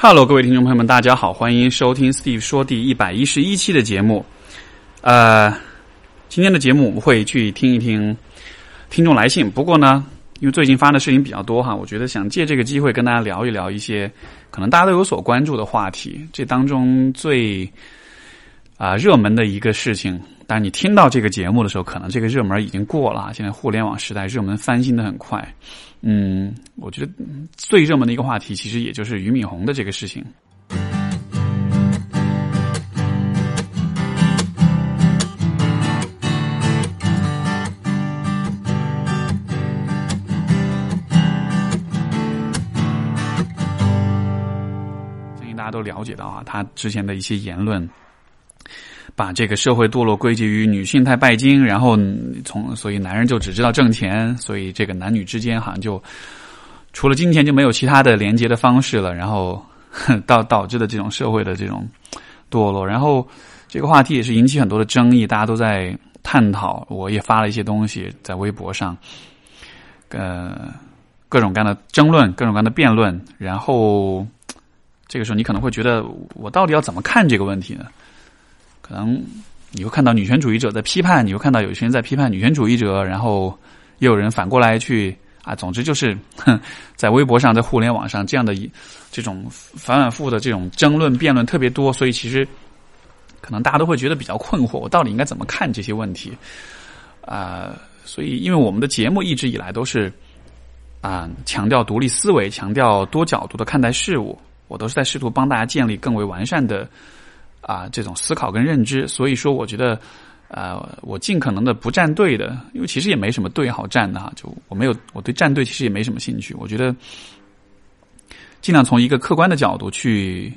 Hello，各位听众朋友们，大家好，欢迎收听 Steve 说第一百一十一期的节目。呃，今天的节目我们会去听一听听众来信。不过呢，因为最近发的事情比较多哈，我觉得想借这个机会跟大家聊一聊一些可能大家都有所关注的话题。这当中最啊热门的一个事情，但你听到这个节目的时候，可能这个热门已经过了。现在互联网时代，热门翻新的很快。嗯，我觉得最热门的一个话题，其实也就是俞敏洪的这个事情。相信大家都了解到啊，他之前的一些言论。把这个社会堕落归结于女性太拜金，然后从所以男人就只知道挣钱，所以这个男女之间好像就除了金钱就没有其他的连接的方式了，然后导导致的这种社会的这种堕落，然后这个话题也是引起很多的争议，大家都在探讨，我也发了一些东西在微博上，呃，各种各样的争论，各种各样的辩论，然后这个时候你可能会觉得，我到底要怎么看这个问题呢？可能你会看到女权主义者在批判，你会看到有些人在批判女权主义者，然后也有人反过来去啊，总之就是 在微博上、在互联网上这样的一这种反反复复的这种争论、辩论特别多，所以其实可能大家都会觉得比较困惑，我到底应该怎么看这些问题啊？所以，因为我们的节目一直以来都是啊强调独立思维，强调多角度的看待事物，我都是在试图帮大家建立更为完善的。啊，这种思考跟认知，所以说我觉得，呃，我尽可能的不站队的，因为其实也没什么队好站的哈，就我没有，我对站队其实也没什么兴趣。我觉得尽量从一个客观的角度去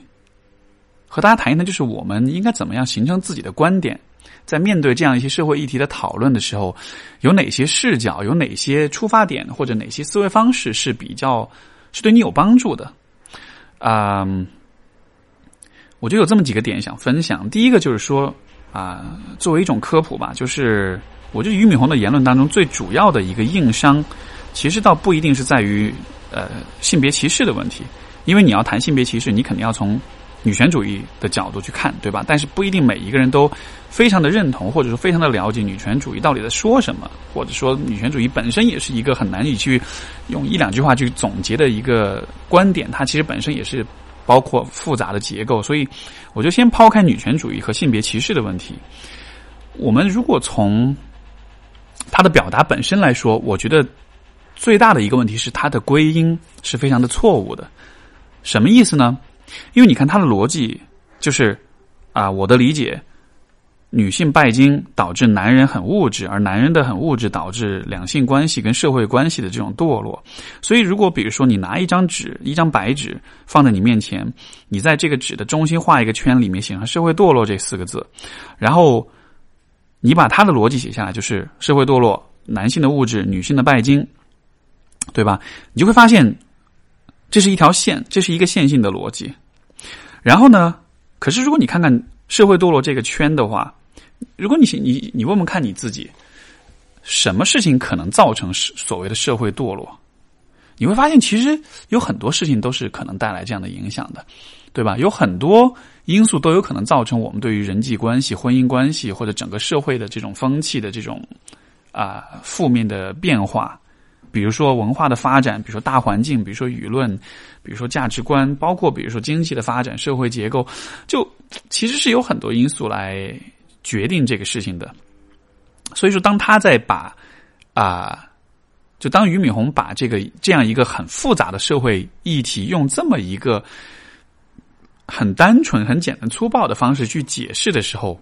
和大家谈一谈，就是我们应该怎么样形成自己的观点，在面对这样一些社会议题的讨论的时候，有哪些视角，有哪些出发点，或者哪些思维方式是比较是对你有帮助的，啊。我就有这么几个点想分享。第一个就是说，啊，作为一种科普吧，就是我觉得俞敏洪的言论当中最主要的一个硬伤，其实倒不一定是在于呃性别歧视的问题，因为你要谈性别歧视，你肯定要从女权主义的角度去看，对吧？但是不一定每一个人都非常的认同，或者说非常的了解女权主义到底在说什么，或者说女权主义本身也是一个很难以去用一两句话去总结的一个观点，它其实本身也是。包括复杂的结构，所以我就先抛开女权主义和性别歧视的问题。我们如果从他的表达本身来说，我觉得最大的一个问题是他的归因是非常的错误的。什么意思呢？因为你看他的逻辑就是啊，我的理解。女性拜金导致男人很物质，而男人的很物质导致两性关系跟社会关系的这种堕落。所以，如果比如说你拿一张纸，一张白纸放在你面前，你在这个纸的中心画一个圈，里面写上“社会堕落”这四个字，然后你把他的逻辑写下来，就是社会堕落，男性的物质，女性的拜金，对吧？你就会发现这是一条线，这是一个线性的逻辑。然后呢，可是如果你看看社会堕落这个圈的话，如果你你你问问看你自己，什么事情可能造成所谓的社会堕落？你会发现，其实有很多事情都是可能带来这样的影响的，对吧？有很多因素都有可能造成我们对于人际关系、婚姻关系或者整个社会的这种风气的这种啊负面的变化。比如说文化的发展，比如说大环境，比如说舆论，比如说价值观，包括比如说经济的发展、社会结构，就其实是有很多因素来。决定这个事情的，所以说，当他在把啊，就当俞敏洪把这个这样一个很复杂的社会议题，用这么一个很单纯、很简单、粗暴的方式去解释的时候，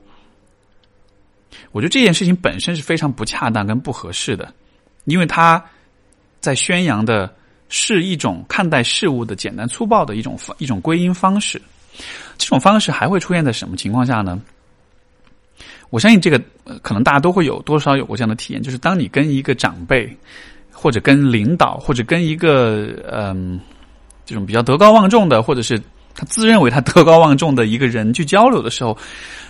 我觉得这件事情本身是非常不恰当跟不合适的，因为他在宣扬的是一种看待事物的简单粗暴的一种一种归因方式，这种方式还会出现在什么情况下呢？我相信这个可能大家都会有多少有过这样的体验，就是当你跟一个长辈，或者跟领导，或者跟一个嗯这种比较德高望重的，或者是他自认为他德高望重的一个人去交流的时候，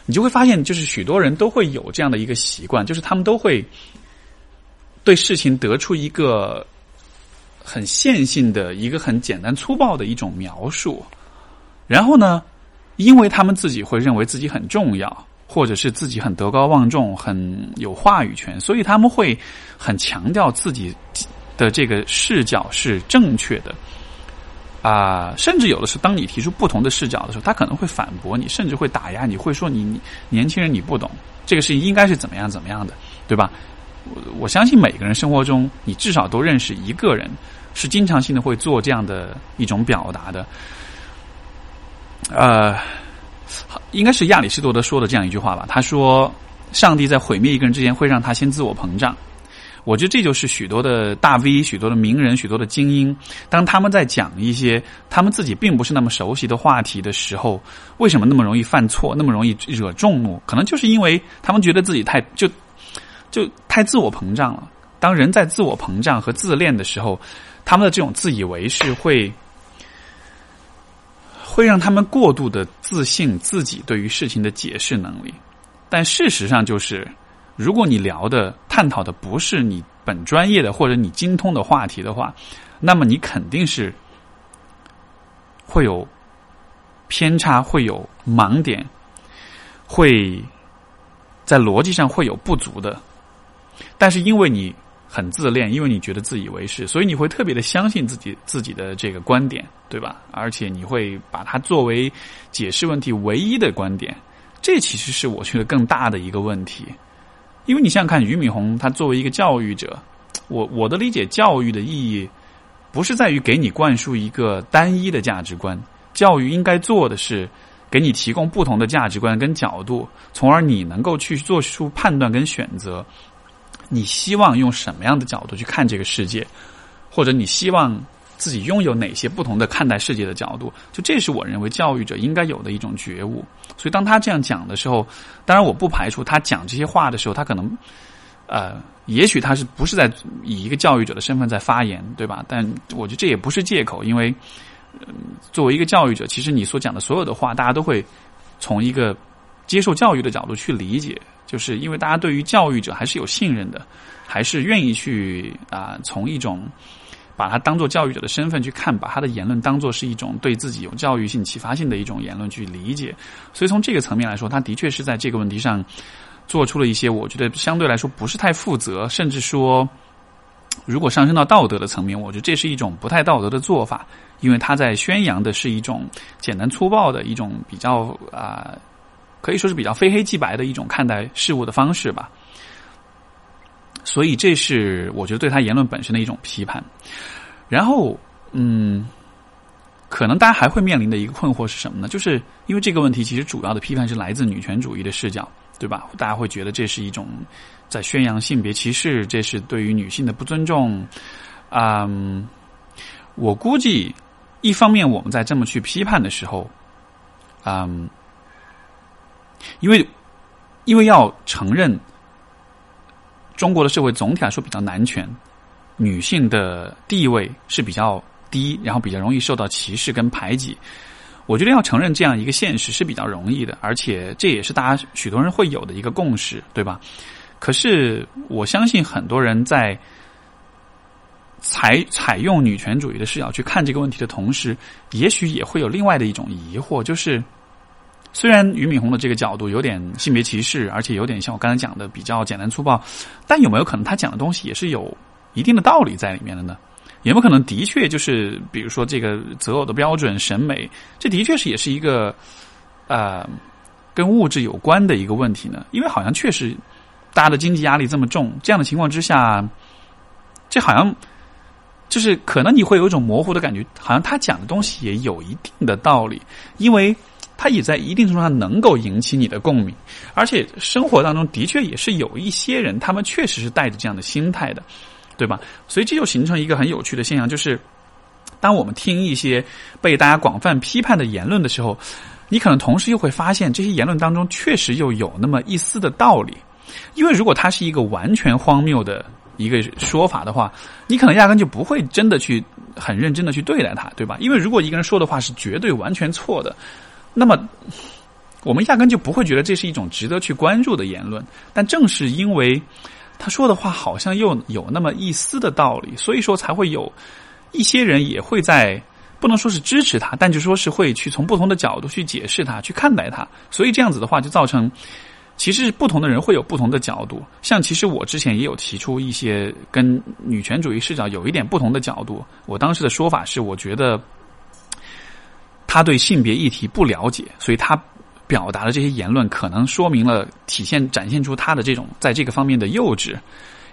你就会发现，就是许多人都会有这样的一个习惯，就是他们都会对事情得出一个很线性的一个很简单粗暴的一种描述，然后呢，因为他们自己会认为自己很重要，或者是自己很德高望重、很有话语权，所以他们会很强调自己的这个视角是正确的。啊，甚至有的是，当你提出不同的视角的时候，他可能会反驳你，甚至会打压你，会说你年轻人你不懂这个事情应该是怎么样怎么样的，对吧？我我相信每个人生活中，你至少都认识一个人是经常性的会做这样的一种表达的。呃，应该是亚里士多德说的这样一句话吧。他说：“上帝在毁灭一个人之前，会让他先自我膨胀。”我觉得这就是许多的大 V、许多的名人、许多的精英，当他们在讲一些他们自己并不是那么熟悉的话题的时候，为什么那么容易犯错，那么容易惹众怒？可能就是因为他们觉得自己太就就太自我膨胀了。当人在自我膨胀和自恋的时候，他们的这种自以为是会会让他们过度的自信自己对于事情的解释能力。但事实上就是。如果你聊的、探讨的不是你本专业的或者你精通的话题的话，那么你肯定是会有偏差、会有盲点、会在逻辑上会有不足的。但是因为你很自恋，因为你觉得自以为是，所以你会特别的相信自己自己的这个观点，对吧？而且你会把它作为解释问题唯一的观点。这其实是我觉得更大的一个问题。因为你想想看，俞敏洪他作为一个教育者，我我的理解，教育的意义不是在于给你灌输一个单一的价值观，教育应该做的是给你提供不同的价值观跟角度，从而你能够去做出判断跟选择。你希望用什么样的角度去看这个世界，或者你希望。自己拥有哪些不同的看待世界的角度？就这是我认为教育者应该有的一种觉悟。所以当他这样讲的时候，当然我不排除他讲这些话的时候，他可能，呃，也许他是不是在以一个教育者的身份在发言，对吧？但我觉得这也不是借口，因为作为一个教育者，其实你所讲的所有的话，大家都会从一个接受教育的角度去理解，就是因为大家对于教育者还是有信任的，还是愿意去啊，从一种。把他当做教育者的身份去看，把他的言论当做是一种对自己有教育性、启发性的一种言论去理解。所以从这个层面来说，他的确是在这个问题上做出了一些我觉得相对来说不是太负责，甚至说如果上升到道德的层面，我觉得这是一种不太道德的做法，因为他在宣扬的是一种简单粗暴的一种比较啊，可以说是比较非黑即白的一种看待事物的方式吧。所以，这是我觉得对他言论本身的一种批判。然后，嗯，可能大家还会面临的一个困惑是什么呢？就是因为这个问题，其实主要的批判是来自女权主义的视角，对吧？大家会觉得这是一种在宣扬性别歧视，这是对于女性的不尊重。嗯，我估计，一方面我们在这么去批判的时候，嗯，因为因为要承认。中国的社会总体来说比较男权，女性的地位是比较低，然后比较容易受到歧视跟排挤。我觉得要承认这样一个现实是比较容易的，而且这也是大家许多人会有的一个共识，对吧？可是我相信很多人在采采用女权主义的视角去看这个问题的同时，也许也会有另外的一种疑惑，就是。虽然俞敏洪的这个角度有点性别歧视，而且有点像我刚才讲的比较简单粗暴，但有没有可能他讲的东西也是有一定的道理在里面的呢？有没有可能的确就是，比如说这个择偶的标准、审美，这的确是也是一个呃跟物质有关的一个问题呢？因为好像确实大家的经济压力这么重，这样的情况之下，这好像就是可能你会有一种模糊的感觉，好像他讲的东西也有一定的道理，因为。它也在一定程度上能够引起你的共鸣，而且生活当中的确也是有一些人，他们确实是带着这样的心态的，对吧？所以这就形成一个很有趣的现象，就是当我们听一些被大家广泛批判的言论的时候，你可能同时又会发现，这些言论当中确实又有那么一丝的道理。因为如果它是一个完全荒谬的一个说法的话，你可能压根就不会真的去很认真的去对待它，对吧？因为如果一个人说的话是绝对完全错的。那么，我们压根就不会觉得这是一种值得去关注的言论。但正是因为他说的话好像又有那么一丝的道理，所以说才会有一些人也会在不能说是支持他，但就说是会去从不同的角度去解释他，去看待他。所以这样子的话，就造成其实不同的人会有不同的角度。像其实我之前也有提出一些跟女权主义视角有一点不同的角度。我当时的说法是，我觉得他对性别议题不了解，所以他表达的这些言论可能说明了、体现、展现出他的这种在这个方面的幼稚，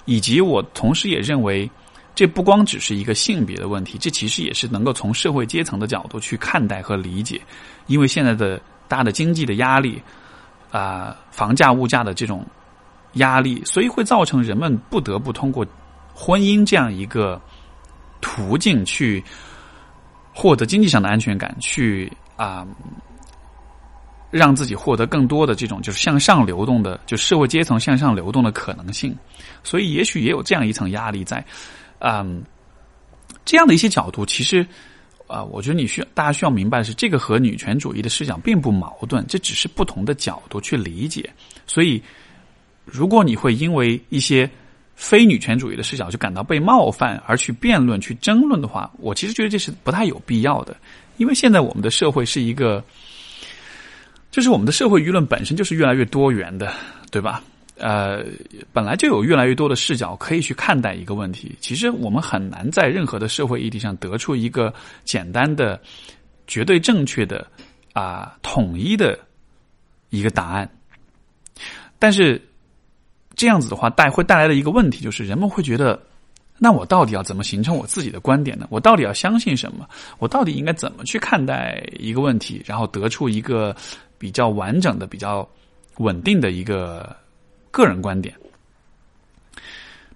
以及我同时也认为。这不光只是一个性别的问题，这其实也是能够从社会阶层的角度去看待和理解。因为现在的大的经济的压力，啊，房价、物价的这种压力，所以会造成人们不得不通过婚姻这样一个途径去获得经济上的安全感，去啊，让自己获得更多的这种就是向上流动的，就社会阶层向上流动的可能性。所以，也许也有这样一层压力在。嗯，这样的一些角度，其实啊，我觉得你需要大家需要明白的是，这个和女权主义的视角并不矛盾，这只是不同的角度去理解。所以，如果你会因为一些非女权主义的视角就感到被冒犯而去辩论、去争论的话，我其实觉得这是不太有必要的。因为现在我们的社会是一个，就是我们的社会舆论本身就是越来越多元的，对吧？呃，本来就有越来越多的视角可以去看待一个问题。其实我们很难在任何的社会议题上得出一个简单的、绝对正确的、啊统一的一个答案。但是这样子的话，带会带来的一个问题就是，人们会觉得，那我到底要怎么形成我自己的观点呢？我到底要相信什么？我到底应该怎么去看待一个问题，然后得出一个比较完整的、比较稳定的一个？个人观点，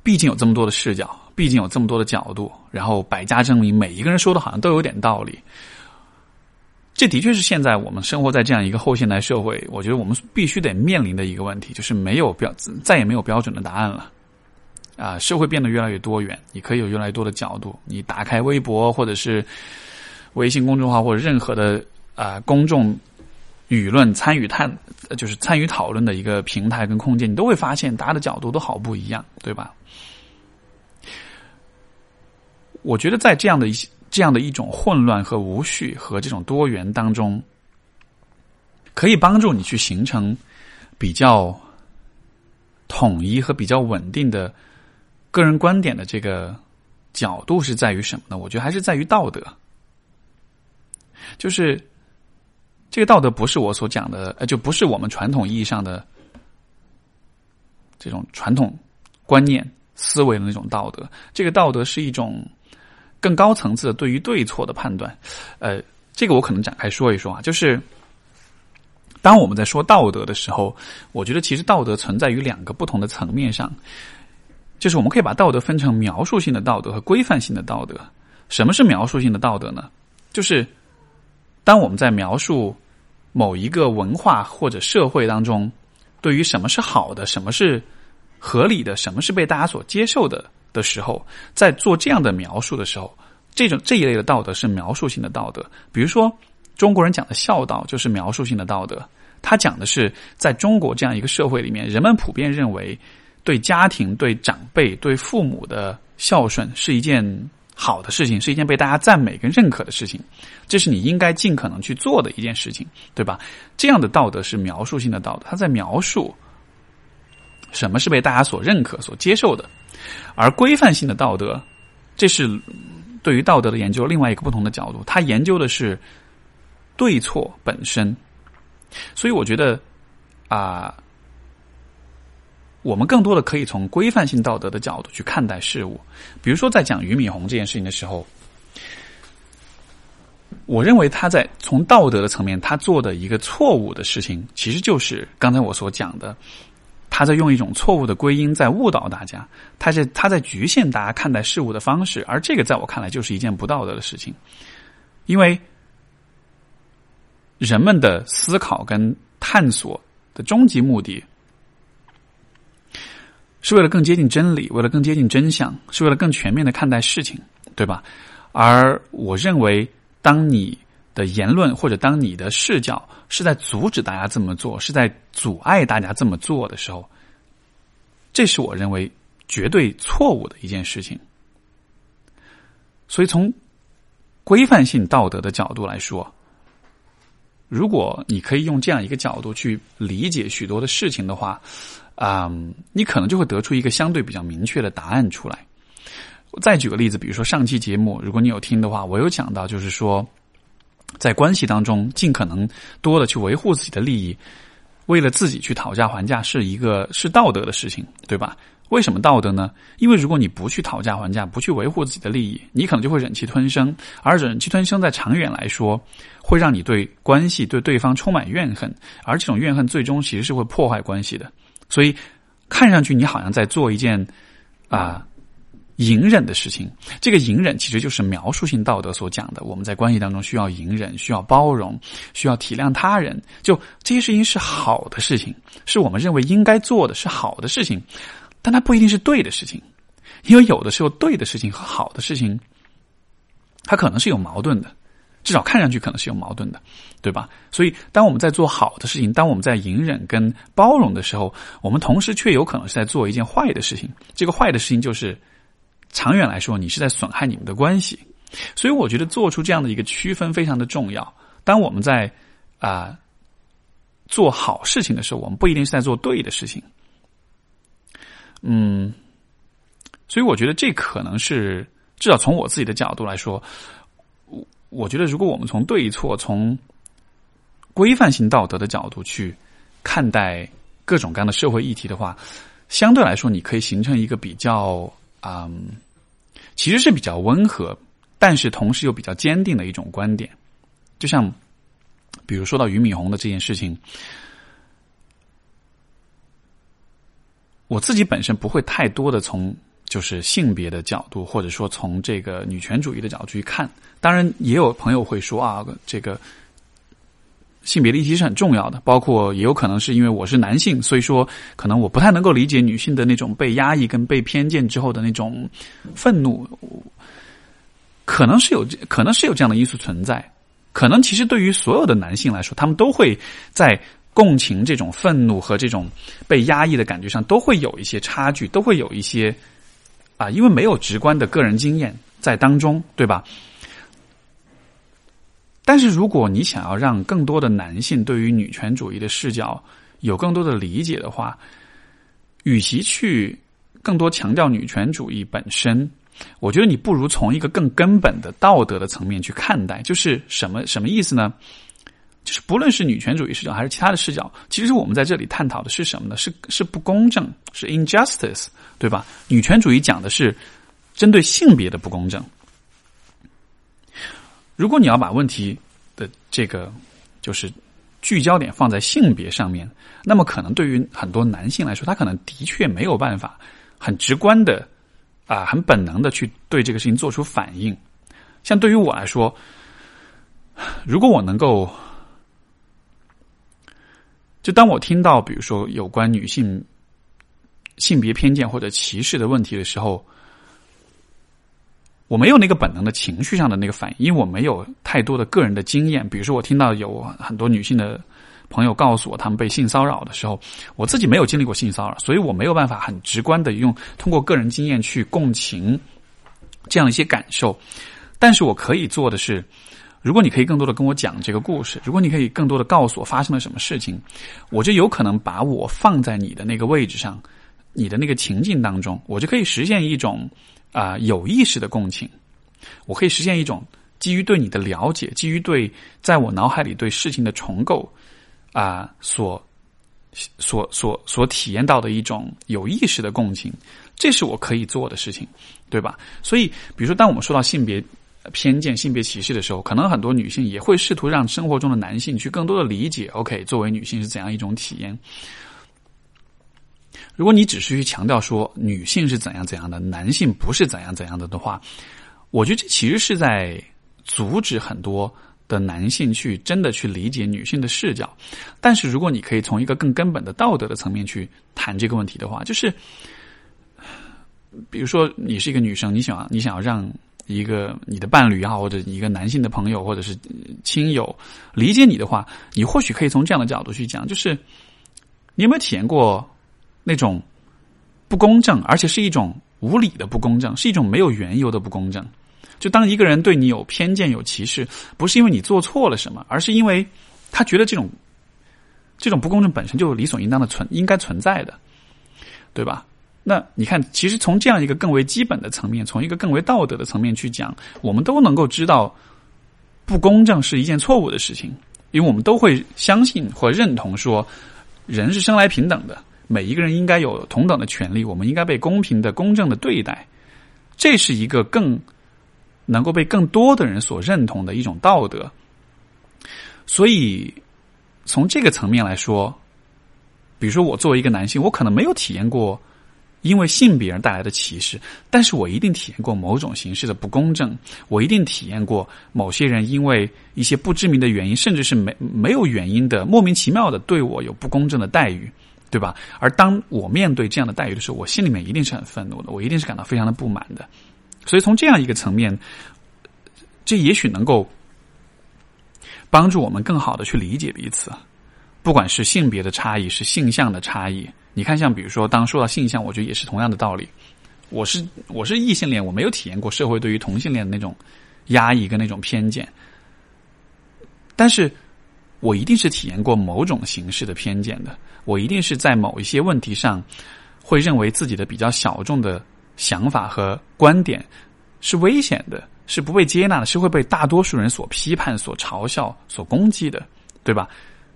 毕竟有这么多的视角，毕竟有这么多的角度，然后百家争鸣，每一个人说的好像都有点道理。这的确是现在我们生活在这样一个后现代社会，我觉得我们必须得面临的一个问题，就是没有标，再也没有标准的答案了。啊，社会变得越来越多元，你可以有越来越多的角度。你打开微博，或者是微信公众号，或者任何的啊公众。舆论参与探，就是参与讨论的一个平台跟空间，你都会发现大家的角度都好不一样，对吧？我觉得在这样的一些这样的一种混乱和无序和这种多元当中，可以帮助你去形成比较统一和比较稳定的个人观点的这个角度是在于什么呢？我觉得还是在于道德，就是。这个道德不是我所讲的，呃，就不是我们传统意义上的这种传统观念思维的那种道德。这个道德是一种更高层次的对于对错的判断。呃，这个我可能展开说一说啊，就是当我们在说道德的时候，我觉得其实道德存在于两个不同的层面上，就是我们可以把道德分成描述性的道德和规范性的道德。什么是描述性的道德呢？就是当我们在描述某一个文化或者社会当中，对于什么是好的、什么是合理的、什么是被大家所接受的的时候，在做这样的描述的时候，这种这一类的道德是描述性的道德。比如说，中国人讲的孝道就是描述性的道德，他讲的是在中国这样一个社会里面，人们普遍认为对家庭、对长辈、对父母的孝顺是一件。好的事情是一件被大家赞美跟认可的事情，这是你应该尽可能去做的一件事情，对吧？这样的道德是描述性的道德，它在描述什么是被大家所认可、所接受的，而规范性的道德，这是对于道德的研究另外一个不同的角度，它研究的是对错本身。所以我觉得啊。我们更多的可以从规范性道德的角度去看待事物，比如说在讲俞敏洪这件事情的时候，我认为他在从道德的层面，他做的一个错误的事情，其实就是刚才我所讲的，他在用一种错误的归因在误导大家，他是他在局限大家看待事物的方式，而这个在我看来就是一件不道德的事情，因为人们的思考跟探索的终极目的。是为了更接近真理，为了更接近真相，是为了更全面的看待事情，对吧？而我认为，当你的言论或者当你的视角是在阻止大家这么做，是在阻碍大家这么做的时候，这是我认为绝对错误的一件事情。所以，从规范性道德的角度来说，如果你可以用这样一个角度去理解许多的事情的话，啊，你可能就会得出一个相对比较明确的答案出来。再举个例子，比如说上期节目，如果你有听的话，我有讲到，就是说，在关系当中，尽可能多的去维护自己的利益，为了自己去讨价还价，是一个是道德的事情，对吧？为什么道德呢？因为如果你不去讨价还价，不去维护自己的利益，你可能就会忍气吞声，而忍气吞声在长远来说，会让你对关系、对对方充满怨恨，而这种怨恨最终其实是会破坏关系的。所以，看上去你好像在做一件啊。隐忍的事情，这个隐忍其实就是描述性道德所讲的。我们在关系当中需要隐忍，需要包容，需要体谅他人。就这些事情是好的事情，是我们认为应该做的是好的事情，但它不一定是对的事情，因为有的时候对的事情和好的事情，它可能是有矛盾的，至少看上去可能是有矛盾的，对吧？所以，当我们在做好的事情，当我们在隐忍跟包容的时候，我们同时却有可能是在做一件坏的事情。这个坏的事情就是。长远来说，你是在损害你们的关系，所以我觉得做出这样的一个区分非常的重要。当我们在啊做好事情的时候，我们不一定是在做对的事情。嗯，所以我觉得这可能是至少从我自己的角度来说，我我觉得如果我们从对错、从规范性道德的角度去看待各种各样的社会议题的话，相对来说，你可以形成一个比较。嗯，其实是比较温和，但是同时又比较坚定的一种观点。就像，比如说到俞敏洪的这件事情，我自己本身不会太多的从就是性别的角度，或者说从这个女权主义的角度去看。当然，也有朋友会说啊，这个。性别的议题是很重要的，包括也有可能是因为我是男性，所以说可能我不太能够理解女性的那种被压抑跟被偏见之后的那种愤怒，可能是有可能是有这样的因素存在。可能其实对于所有的男性来说，他们都会在共情这种愤怒和这种被压抑的感觉上都会有一些差距，都会有一些啊，因为没有直观的个人经验在当中，对吧？但是，如果你想要让更多的男性对于女权主义的视角有更多的理解的话，与其去更多强调女权主义本身，我觉得你不如从一个更根本的道德的层面去看待。就是什么什么意思呢？就是不论是女权主义视角还是其他的视角，其实我们在这里探讨的是什么呢？是是不公正，是 injustice，对吧？女权主义讲的是针对性别的不公正。如果你要把问题的这个就是聚焦点放在性别上面，那么可能对于很多男性来说，他可能的确没有办法很直观的啊，很本能的去对这个事情做出反应。像对于我来说，如果我能够，就当我听到比如说有关女性性别偏见或者歧视的问题的时候。我没有那个本能的情绪上的那个反应，因为我没有太多的个人的经验。比如说，我听到有很多女性的朋友告诉我，他们被性骚扰的时候，我自己没有经历过性骚扰，所以我没有办法很直观的用通过个人经验去共情这样一些感受。但是我可以做的是，如果你可以更多的跟我讲这个故事，如果你可以更多的告诉我发生了什么事情，我就有可能把我放在你的那个位置上，你的那个情境当中，我就可以实现一种。啊，有意识的共情，我可以实现一种基于对你的了解，基于对在我脑海里对事情的重构啊，所所所所体验到的一种有意识的共情，这是我可以做的事情，对吧？所以，比如说，当我们说到性别偏见、性别歧视的时候，可能很多女性也会试图让生活中的男性去更多的理解，OK，作为女性是怎样一种体验。如果你只是去强调说女性是怎样怎样的，男性不是怎样怎样的的话，我觉得这其实是在阻止很多的男性去真的去理解女性的视角。但是，如果你可以从一个更根本的道德的层面去谈这个问题的话，就是，比如说你是一个女生，你想你想要让一个你的伴侣也好，或者一个男性的朋友或者是亲友理解你的话，你或许可以从这样的角度去讲，就是你有没有体验过？那种不公正，而且是一种无理的不公正，是一种没有缘由的不公正。就当一个人对你有偏见、有歧视，不是因为你做错了什么，而是因为他觉得这种这种不公正本身就理所应当的存应该存在的，对吧？那你看，其实从这样一个更为基本的层面，从一个更为道德的层面去讲，我们都能够知道不公正是一件错误的事情，因为我们都会相信或认同说，人是生来平等的。每一个人应该有同等的权利，我们应该被公平的、公正的对待，这是一个更能够被更多的人所认同的一种道德。所以，从这个层面来说，比如说我作为一个男性，我可能没有体验过因为性别而带来的歧视，但是我一定体验过某种形式的不公正，我一定体验过某些人因为一些不知名的原因，甚至是没没有原因的莫名其妙的对我有不公正的待遇。对吧？而当我面对这样的待遇的时候，我心里面一定是很愤怒的，我一定是感到非常的不满的。所以从这样一个层面，这也许能够帮助我们更好的去理解彼此。不管是性别的差异，是性向的差异。你看，像比如说，当说到性向，我觉得也是同样的道理。我是我是异性恋，我没有体验过社会对于同性恋的那种压抑跟那种偏见，但是我一定是体验过某种形式的偏见的。我一定是在某一些问题上，会认为自己的比较小众的想法和观点是危险的，是不被接纳的，是会被大多数人所批判、所嘲笑、所攻击的，对吧？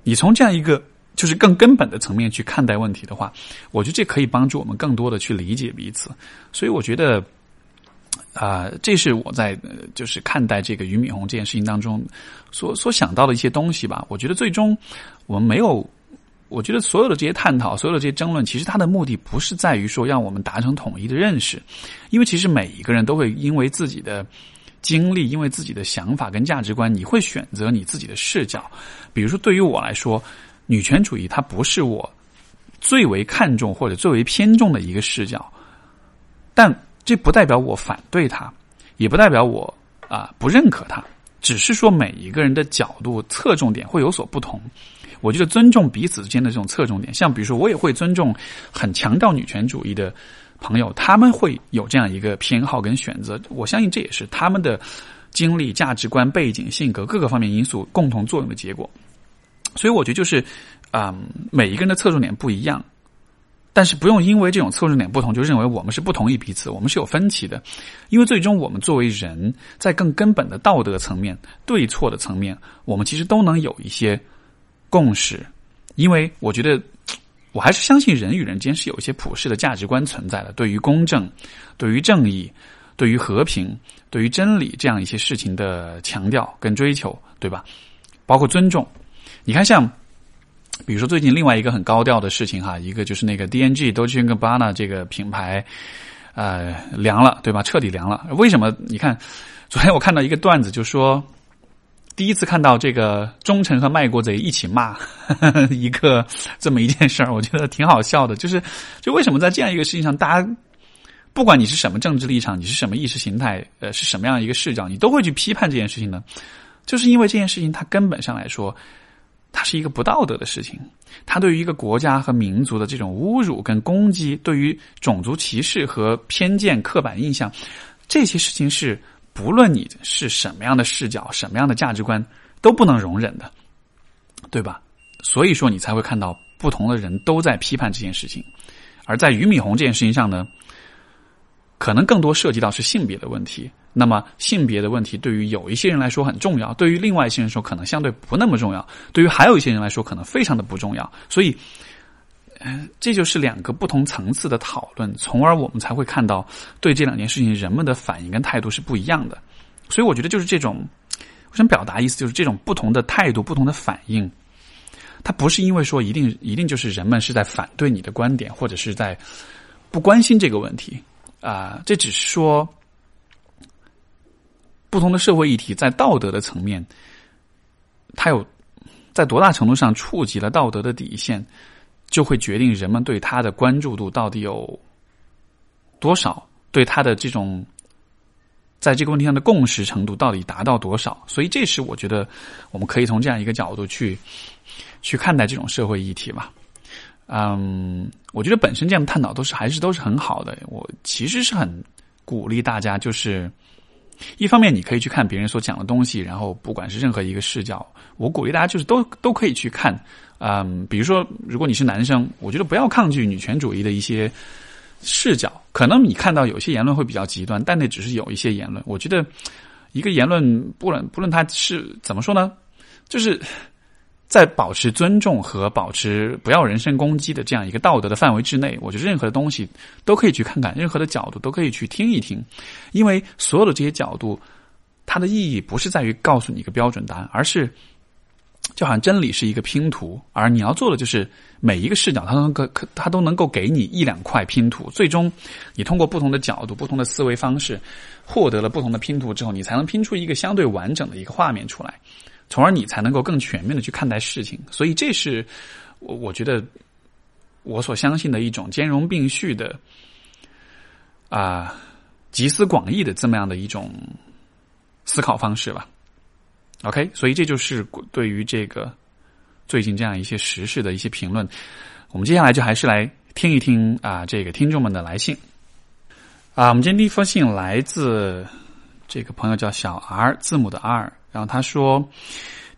你从这样一个就是更根本的层面去看待问题的话，我觉得这可以帮助我们更多的去理解彼此。所以，我觉得啊，这是我在就是看待这个俞敏洪这件事情当中所所想到的一些东西吧。我觉得最终我们没有。我觉得所有的这些探讨，所有的这些争论，其实它的目的不是在于说让我们达成统一的认识，因为其实每一个人都会因为自己的经历，因为自己的想法跟价值观，你会选择你自己的视角。比如说，对于我来说，女权主义它不是我最为看重或者最为偏重的一个视角，但这不代表我反对它，也不代表我啊不认可它，只是说每一个人的角度侧重点会有所不同。我觉得尊重彼此之间的这种侧重点，像比如说，我也会尊重很强调女权主义的朋友，他们会有这样一个偏好跟选择。我相信这也是他们的经历、价值观、背景、性格各个方面因素共同作用的结果。所以，我觉得就是啊，每一个人的侧重点不一样，但是不用因为这种侧重点不同就认为我们是不同意彼此，我们是有分歧的。因为最终，我们作为人在更根本的道德层面、对错的层面，我们其实都能有一些。共识，因为我觉得，我还是相信人与人间是有一些普世的价值观存在的。对于公正，对于正义，对于和平，对于真理这样一些事情的强调跟追求，对吧？包括尊重。你看，像比如说最近另外一个很高调的事情哈，一个就是那个 DNG Dolce g a b a n a 这个品牌，呃，凉了，对吧？彻底凉了。为什么？你看，昨天我看到一个段子，就说。第一次看到这个忠臣和卖国贼一起骂 一个这么一件事儿，我觉得挺好笑的。就是，就为什么在这样一个事情上，大家不管你是什么政治立场，你是什么意识形态，呃，是什么样一个视角，你都会去批判这件事情呢？就是因为这件事情，它根本上来说，它是一个不道德的事情。它对于一个国家和民族的这种侮辱跟攻击，对于种族歧视和偏见、刻板印象，这些事情是。不论你是什么样的视角、什么样的价值观，都不能容忍的，对吧？所以说，你才会看到不同的人都在批判这件事情。而在俞敏洪这件事情上呢，可能更多涉及到是性别的问题。那么，性别的问题对于有一些人来说很重要，对于另外一些人说可能相对不那么重要，对于还有一些人来说可能非常的不重要。所以。这就是两个不同层次的讨论，从而我们才会看到对这两件事情人们的反应跟态度是不一样的。所以我觉得就是这种，我想表达意思就是这种不同的态度、不同的反应，它不是因为说一定一定就是人们是在反对你的观点，或者是在不关心这个问题啊。这只是说不同的社会议题在道德的层面，它有在多大程度上触及了道德的底线。就会决定人们对他的关注度到底有多少，对他的这种在这个问题上的共识程度到底达到多少。所以，这是我觉得我们可以从这样一个角度去去看待这种社会议题吧。嗯，我觉得本身这样的探讨都是还是都是很好的。我其实是很鼓励大家，就是一方面你可以去看别人所讲的东西，然后不管是任何一个视角，我鼓励大家就是都都可以去看。嗯，比如说如果你是男生，我觉得不要抗拒女权主义的一些视角。可能你看到有些言论会比较极端，但那只是有一些言论。我觉得一个言论不论不论它是怎么说呢，就是。在保持尊重和保持不要人身攻击的这样一个道德的范围之内，我觉得任何的东西都可以去看看，任何的角度都可以去听一听，因为所有的这些角度，它的意义不是在于告诉你一个标准答案，而是就好像真理是一个拼图，而你要做的就是每一个视角，它都能够它都能够给你一两块拼图，最终你通过不同的角度、不同的思维方式，获得了不同的拼图之后，你才能拼出一个相对完整的一个画面出来。从而你才能够更全面的去看待事情，所以这是我我觉得我所相信的一种兼容并蓄的啊集思广益的这么样的一种思考方式吧。OK，所以这就是对于这个最近这样一些时事的一些评论。我们接下来就还是来听一听啊这个听众们的来信啊。我们今天第一封信来自这个朋友叫小 R 字母的 R。然后他说：“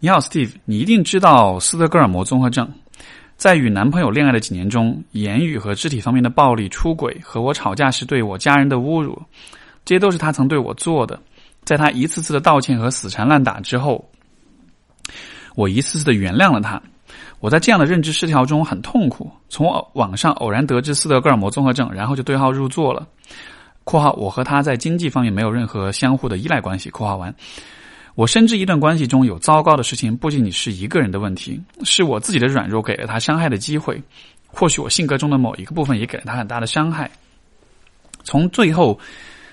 你好，Steve，你一定知道斯德哥尔摩综合症。在与男朋友恋爱的几年中，言语和肢体方面的暴力、出轨和我吵架时对我家人的侮辱，这些都是他曾对我做的。在他一次次的道歉和死缠烂打之后，我一次次的原谅了他。我在这样的认知失调中很痛苦。从网上偶然得知斯德哥尔摩综合症，然后就对号入座了。（括号我和他在经济方面没有任何相互的依赖关系。）（括号完）我深知一段关系中有糟糕的事情，不仅仅是一个人的问题，是我自己的软弱给了他伤害的机会。或许我性格中的某一个部分也给了他很大的伤害。从最后，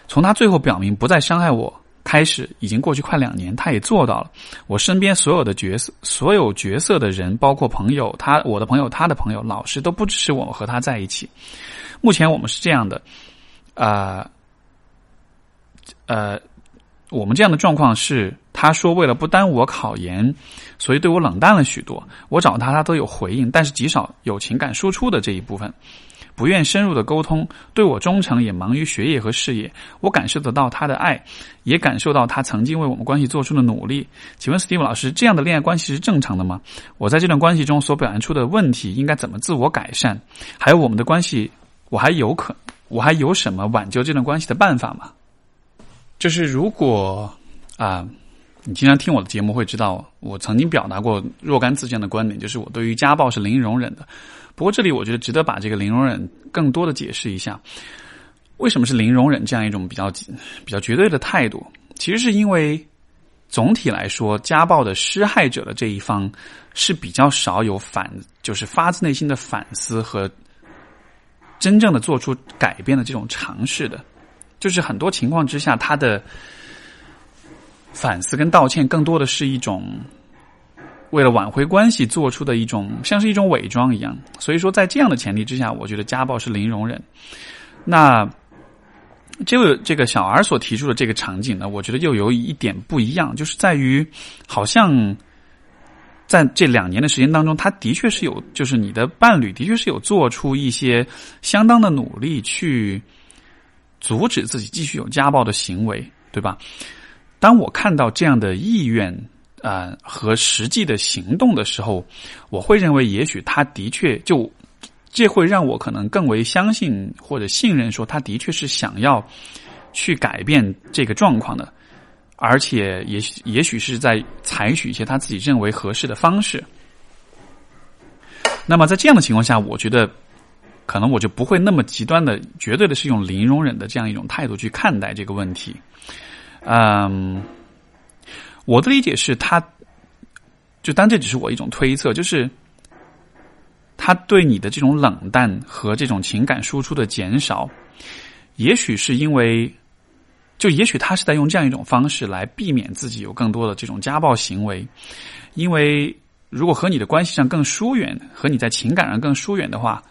从他最后表明不再伤害我开始，已经过去快两年，他也做到了。我身边所有的角色，所有角色的人，包括朋友，他我的朋友，他的朋友，老师都不支持我们和他在一起。目前我们是这样的，啊，呃。我们这样的状况是，他说为了不耽误我考研，所以对我冷淡了许多。我找他，他都有回应，但是极少有情感输出的这一部分，不愿深入的沟通，对我忠诚也忙于学业和事业。我感受得到他的爱，也感受到他曾经为我们关系做出的努力。请问 Steve 老师，这样的恋爱关系是正常的吗？我在这段关系中所表现出的问题应该怎么自我改善？还有我们的关系，我还有可，我还有什么挽救这段关系的办法吗？就是如果啊，你经常听我的节目会知道，我曾经表达过若干次这样的观点，就是我对于家暴是零容忍的。不过这里我觉得值得把这个零容忍更多的解释一下，为什么是零容忍这样一种比较比较绝对的态度？其实是因为总体来说，家暴的施害者的这一方是比较少有反，就是发自内心的反思和真正的做出改变的这种尝试的。就是很多情况之下，他的反思跟道歉更多的是一种为了挽回关系做出的一种，像是一种伪装一样。所以说，在这样的前提之下，我觉得家暴是零容忍。那这个这个小儿所提出的这个场景呢，我觉得又有一点不一样，就是在于好像在这两年的时间当中，他的确是有，就是你的伴侣的确是有做出一些相当的努力去。阻止自己继续有家暴的行为，对吧？当我看到这样的意愿啊和实际的行动的时候，我会认为，也许他的确就这会让我可能更为相信或者信任，说他的确是想要去改变这个状况的，而且也也许是在采取一些他自己认为合适的方式。那么在这样的情况下，我觉得。可能我就不会那么极端的、绝对的是用零容忍的这样一种态度去看待这个问题。嗯，我的理解是他，就当这只是我一种推测，就是他对你的这种冷淡和这种情感输出的减少，也许是因为，就也许他是在用这样一种方式来避免自己有更多的这种家暴行为，因为如果和你的关系上更疏远，和你在情感上更疏远的话。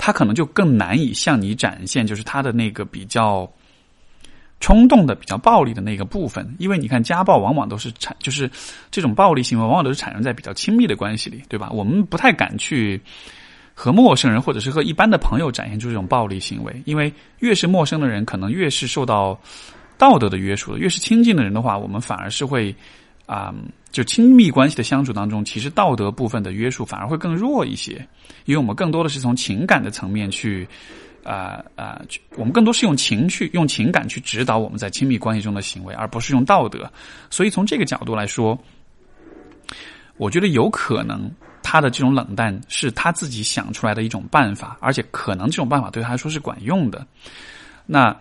他可能就更难以向你展现，就是他的那个比较冲动的、比较暴力的那个部分。因为你看，家暴往往都是产，就是这种暴力行为往往都是产生在比较亲密的关系里，对吧？我们不太敢去和陌生人或者是和一般的朋友展现出这种暴力行为，因为越是陌生的人，可能越是受到道德的约束；越是亲近的人的话，我们反而是会啊，就亲密关系的相处当中，其实道德部分的约束反而会更弱一些，因为我们更多的是从情感的层面去啊啊，我们更多是用情绪、用情感去指导我们在亲密关系中的行为，而不是用道德。所以从这个角度来说，我觉得有可能。他的这种冷淡是他自己想出来的一种办法，而且可能这种办法对他来说是管用的。那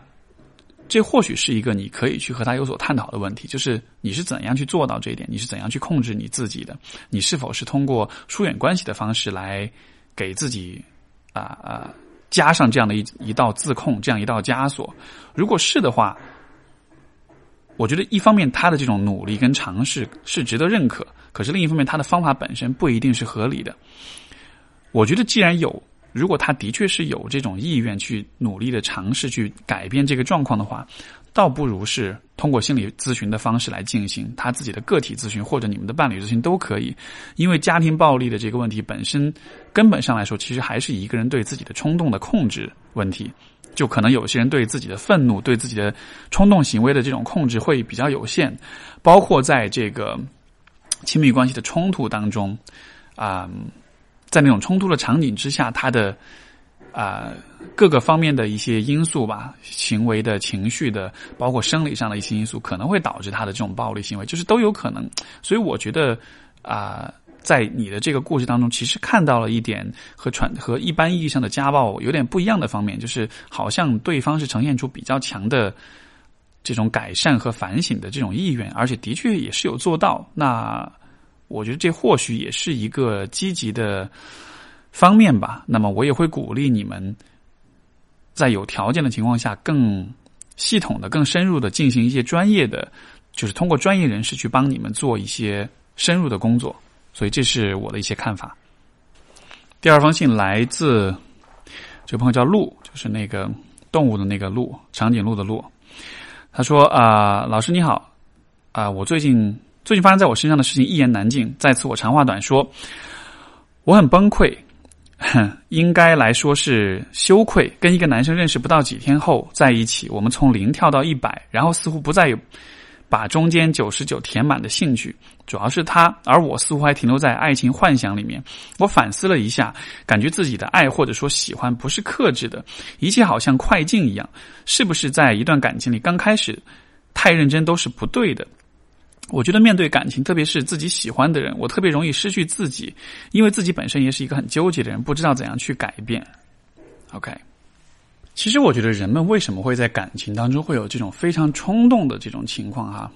这或许是一个你可以去和他有所探讨的问题，就是你是怎样去做到这一点？你是怎样去控制你自己的？你是否是通过疏远关系的方式来给自己啊啊加上这样的一一道自控，这样一道枷锁？如果是的话，我觉得一方面他的这种努力跟尝试是值得认可。可是另一方面，他的方法本身不一定是合理的。我觉得，既然有，如果他的确是有这种意愿去努力的尝试去改变这个状况的话，倒不如是通过心理咨询的方式来进行他自己的个体咨询，或者你们的伴侣咨询都可以。因为家庭暴力的这个问题本身根本上来说，其实还是一个人对自己的冲动的控制问题。就可能有些人对自己的愤怒、对自己的冲动行为的这种控制会比较有限，包括在这个。亲密关系的冲突当中，啊，在那种冲突的场景之下，他的啊各个方面的一些因素吧，行为的情绪的，包括生理上的一些因素，可能会导致他的这种暴力行为，就是都有可能。所以我觉得啊，在你的这个故事当中，其实看到了一点和传和一般意义上的家暴有点不一样的方面，就是好像对方是呈现出比较强的。这种改善和反省的这种意愿，而且的确也是有做到。那我觉得这或许也是一个积极的方面吧。那么我也会鼓励你们，在有条件的情况下，更系统的、更深入的进行一些专业的，就是通过专业人士去帮你们做一些深入的工作。所以这是我的一些看法。第二封信来自这个朋友叫鹿，就是那个动物的那个鹿，长颈鹿的鹿。他说：“啊，老师你好，啊，我最近最近发生在我身上的事情一言难尽，在此我长话短说，我很崩溃，应该来说是羞愧。跟一个男生认识不到几天后在一起，我们从零跳到一百，然后似乎不再有。”把中间九十九填满的兴趣，主要是他，而我似乎还停留在爱情幻想里面。我反思了一下，感觉自己的爱或者说喜欢不是克制的，一切好像快进一样。是不是在一段感情里刚开始太认真都是不对的？我觉得面对感情，特别是自己喜欢的人，我特别容易失去自己，因为自己本身也是一个很纠结的人，不知道怎样去改变。OK。其实我觉得人们为什么会在感情当中会有这种非常冲动的这种情况哈？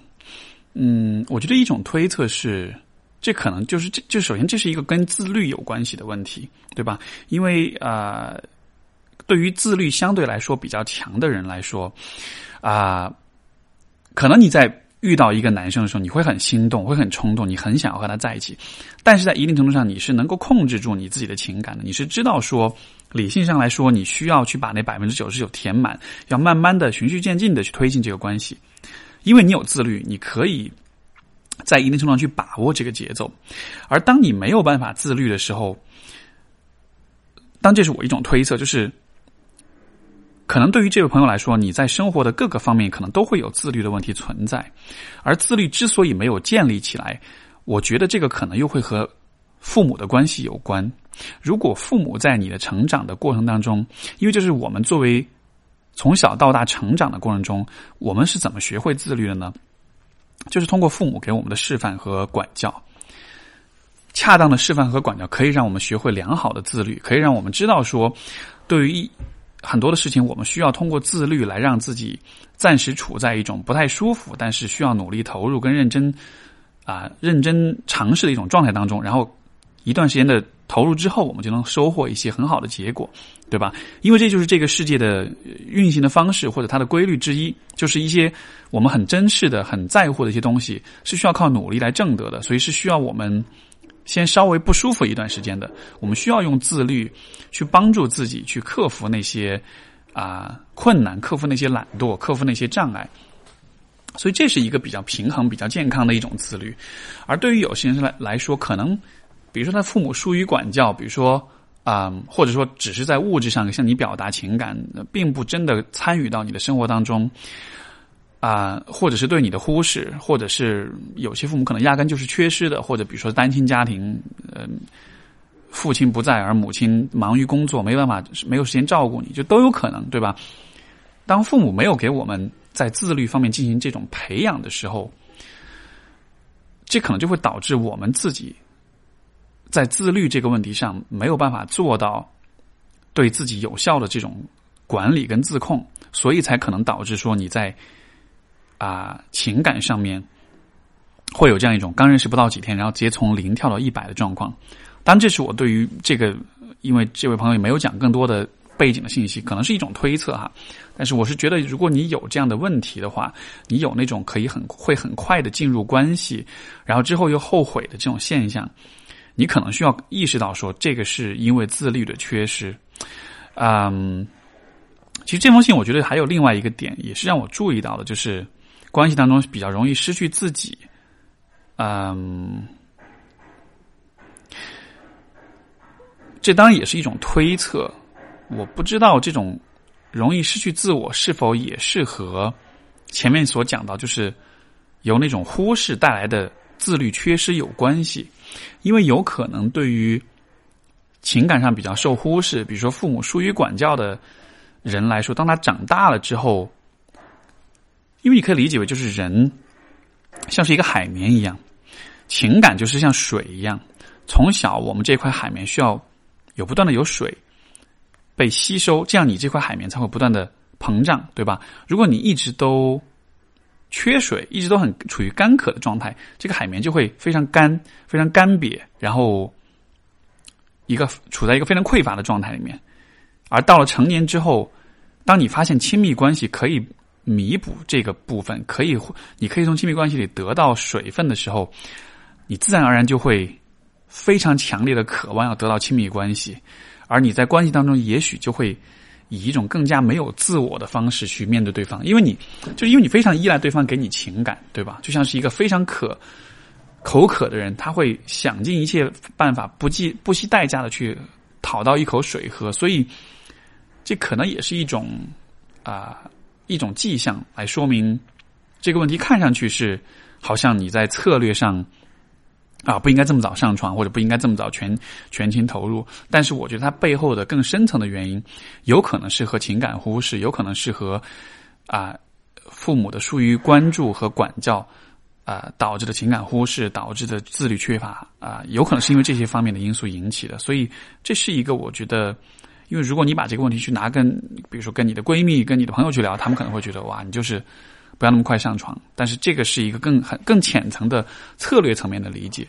嗯，我觉得一种推测是，这可能就是这就首先这是一个跟自律有关系的问题，对吧？因为啊，对于自律相对来说比较强的人来说，啊，可能你在遇到一个男生的时候，你会很心动，会很冲动，你很想要和他在一起，但是在一定程度上，你是能够控制住你自己的情感的，你是知道说。理性上来说，你需要去把那百分之九十九填满，要慢慢的循序渐进的去推进这个关系，因为你有自律，你可以在一定程度上去把握这个节奏。而当你没有办法自律的时候，当这是我一种推测，就是可能对于这位朋友来说，你在生活的各个方面可能都会有自律的问题存在，而自律之所以没有建立起来，我觉得这个可能又会和父母的关系有关。如果父母在你的成长的过程当中，因为就是我们作为从小到大成长的过程中，我们是怎么学会自律的呢？就是通过父母给我们的示范和管教，恰当的示范和管教可以让我们学会良好的自律，可以让我们知道说，对于很多的事情，我们需要通过自律来让自己暂时处在一种不太舒服，但是需要努力投入跟认真啊认真尝试的一种状态当中，然后一段时间的。投入之后，我们就能收获一些很好的结果，对吧？因为这就是这个世界的运行的方式，或者它的规律之一，就是一些我们很珍视的、很在乎的一些东西，是需要靠努力来挣得的，所以是需要我们先稍微不舒服一段时间的。我们需要用自律去帮助自己去克服那些啊困难，克服那些懒惰，克服那些障碍。所以这是一个比较平衡、比较健康的一种自律。而对于有些人来来说，可能。比如说，他父母疏于管教，比如说啊，或者说只是在物质上向你表达情感，并不真的参与到你的生活当中。啊，或者是对你的忽视，或者是有些父母可能压根就是缺失的，或者比如说单亲家庭，嗯，父亲不在而母亲忙于工作，没办法没有时间照顾你，就都有可能，对吧？当父母没有给我们在自律方面进行这种培养的时候，这可能就会导致我们自己在自律这个问题上没有办法做到对自己有效的这种管理跟自控，所以才可能导致说你在。啊，情感上面会有这样一种刚认识不到几天，然后直接从零跳到一百的状况。当然，这是我对于这个，因为这位朋友也没有讲更多的背景的信息，可能是一种推测哈。但是，我是觉得，如果你有这样的问题的话，你有那种可以很会很快的进入关系，然后之后又后悔的这种现象，你可能需要意识到说，这个是因为自律的缺失。嗯，其实这封信我觉得还有另外一个点，也是让我注意到的，就是。关系当中比较容易失去自己，嗯，这当然也是一种推测。我不知道这种容易失去自我是否也是和前面所讲到，就是由那种忽视带来的自律缺失有关系。因为有可能对于情感上比较受忽视，比如说父母疏于管教的人来说，当他长大了之后。因为你可以理解为，就是人像是一个海绵一样，情感就是像水一样。从小，我们这块海绵需要有不断的有水被吸收，这样你这块海绵才会不断的膨胀，对吧？如果你一直都缺水，一直都很处于干渴的状态，这个海绵就会非常干、非常干瘪，然后一个处在一个非常匮乏的状态里面。而到了成年之后，当你发现亲密关系可以。弥补这个部分，可以，你可以从亲密关系里得到水分的时候，你自然而然就会非常强烈的渴望要得到亲密关系，而你在关系当中，也许就会以一种更加没有自我的方式去面对对方，因为你就因为你非常依赖对方给你情感，对吧？就像是一个非常渴口渴的人，他会想尽一切办法，不计不惜代价的去讨到一口水喝，所以这可能也是一种啊。一种迹象来说明这个问题看上去是好像你在策略上啊不应该这么早上床或者不应该这么早全全情投入，但是我觉得它背后的更深层的原因有可能是和情感忽视，有可能是和啊父母的疏于关注和管教啊导致的情感忽视导致的自律缺乏啊有可能是因为这些方面的因素引起的，所以这是一个我觉得。因为如果你把这个问题去拿跟，比如说跟你的闺蜜、跟你的朋友去聊，他们可能会觉得哇，你就是不要那么快上床。但是这个是一个更很更浅层的策略层面的理解。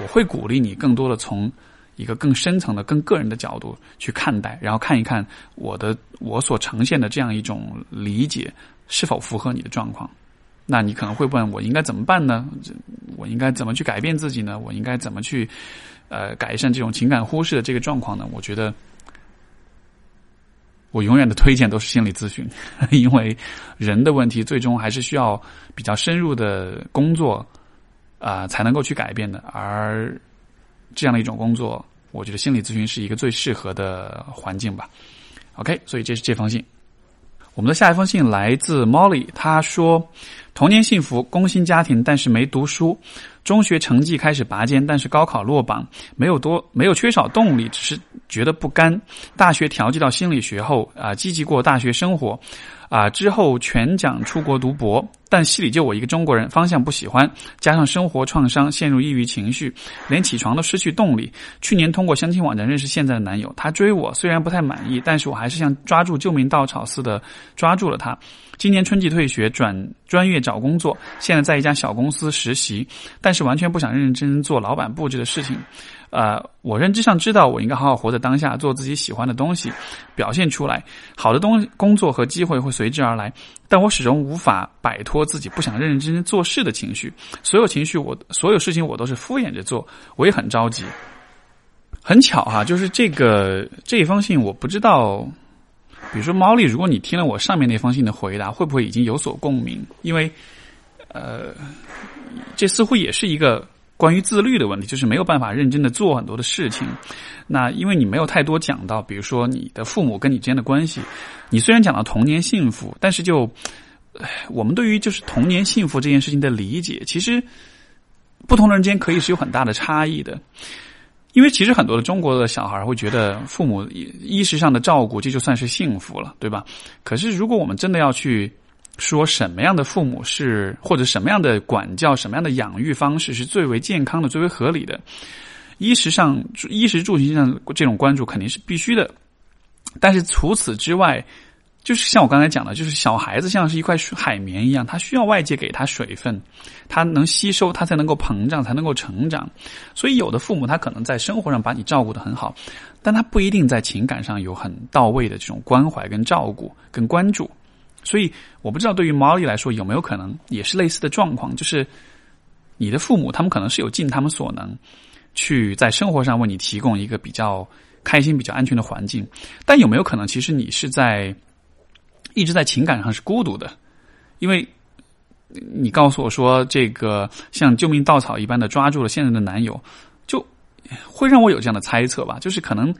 我会鼓励你更多的从一个更深层的、更个人的角度去看待，然后看一看我的我所呈现的这样一种理解是否符合你的状况。那你可能会问我应该怎么办呢？我应该怎么去改变自己呢？我应该怎么去呃改善这种情感忽视的这个状况呢？我觉得。我永远的推荐都是心理咨询，因为人的问题最终还是需要比较深入的工作啊才能够去改变的。而这样的一种工作，我觉得心理咨询是一个最适合的环境吧。OK，所以这是这封信。我们的下一封信来自 Molly，她说：童年幸福，工薪家庭，但是没读书。中学成绩开始拔尖，但是高考落榜，没有多没有缺少动力，只是觉得不甘。大学调剂到心理学后，啊，积极过大学生活，啊，之后全奖出国读博。但系里就我一个中国人，方向不喜欢，加上生活创伤，陷入抑郁情绪，连起床都失去动力。去年通过相亲网站认识现在的男友，他追我，虽然不太满意，但是我还是像抓住救命稻草似的抓住了他。今年春季退学，转专业找工作，现在在一家小公司实习，但是完全不想认认真真做老板布置的事情。呃，我认知上知道我应该好好活在当下，做自己喜欢的东西，表现出来，好的东工作和机会会随之而来。但我始终无法摆脱自己不想认认真真做事的情绪，所有情绪我所有事情我都是敷衍着做，我也很着急。很巧哈，就是这个这一封信，我不知道。比如说，猫莉，如果你听了我上面那封信的回答，会不会已经有所共鸣？因为，呃，这似乎也是一个。关于自律的问题，就是没有办法认真的做很多的事情。那因为你没有太多讲到，比如说你的父母跟你之间的关系，你虽然讲到童年幸福，但是就我们对于就是童年幸福这件事情的理解，其实不同的人间可以是有很大的差异的。因为其实很多的中国的小孩会觉得父母衣食上的照顾，这就算是幸福了，对吧？可是如果我们真的要去说什么样的父母是，或者什么样的管教、什么样的养育方式是最为健康的、最为合理的，衣食上、衣食住行上这种关注肯定是必须的。但是除此之外，就是像我刚才讲的，就是小孩子像是一块海绵一样，他需要外界给他水分，他能吸收，他才能够膨胀，才能够成长。所以有的父母他可能在生活上把你照顾的很好，但他不一定在情感上有很到位的这种关怀、跟照顾、跟关注。所以我不知道对于毛利来说有没有可能也是类似的状况，就是你的父母他们可能是有尽他们所能去在生活上为你提供一个比较开心、比较安全的环境，但有没有可能其实你是在。一直在情感上是孤独的，因为你告诉我说，这个像救命稻草一般的抓住了现在的男友，就会让我有这样的猜测吧。就是可能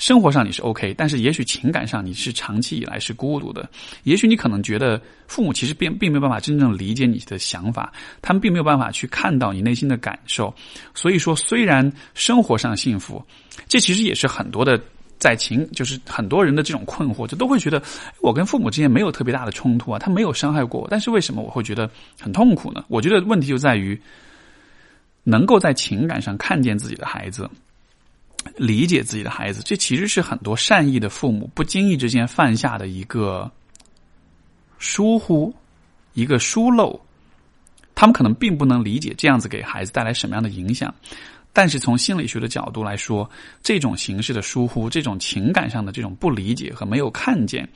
生活上你是 OK，但是也许情感上你是长期以来是孤独的。也许你可能觉得父母其实并并没有办法真正理解你的想法，他们并没有办法去看到你内心的感受。所以说，虽然生活上幸福，这其实也是很多的。在情就是很多人的这种困惑，就都会觉得我跟父母之间没有特别大的冲突啊，他没有伤害过我，但是为什么我会觉得很痛苦呢？我觉得问题就在于能够在情感上看见自己的孩子，理解自己的孩子，这其实是很多善意的父母不经意之间犯下的一个疏忽，一个疏漏，他们可能并不能理解这样子给孩子带来什么样的影响。但是从心理学的角度来说，这种形式的疏忽，这种情感上的这种不理解和没有看见，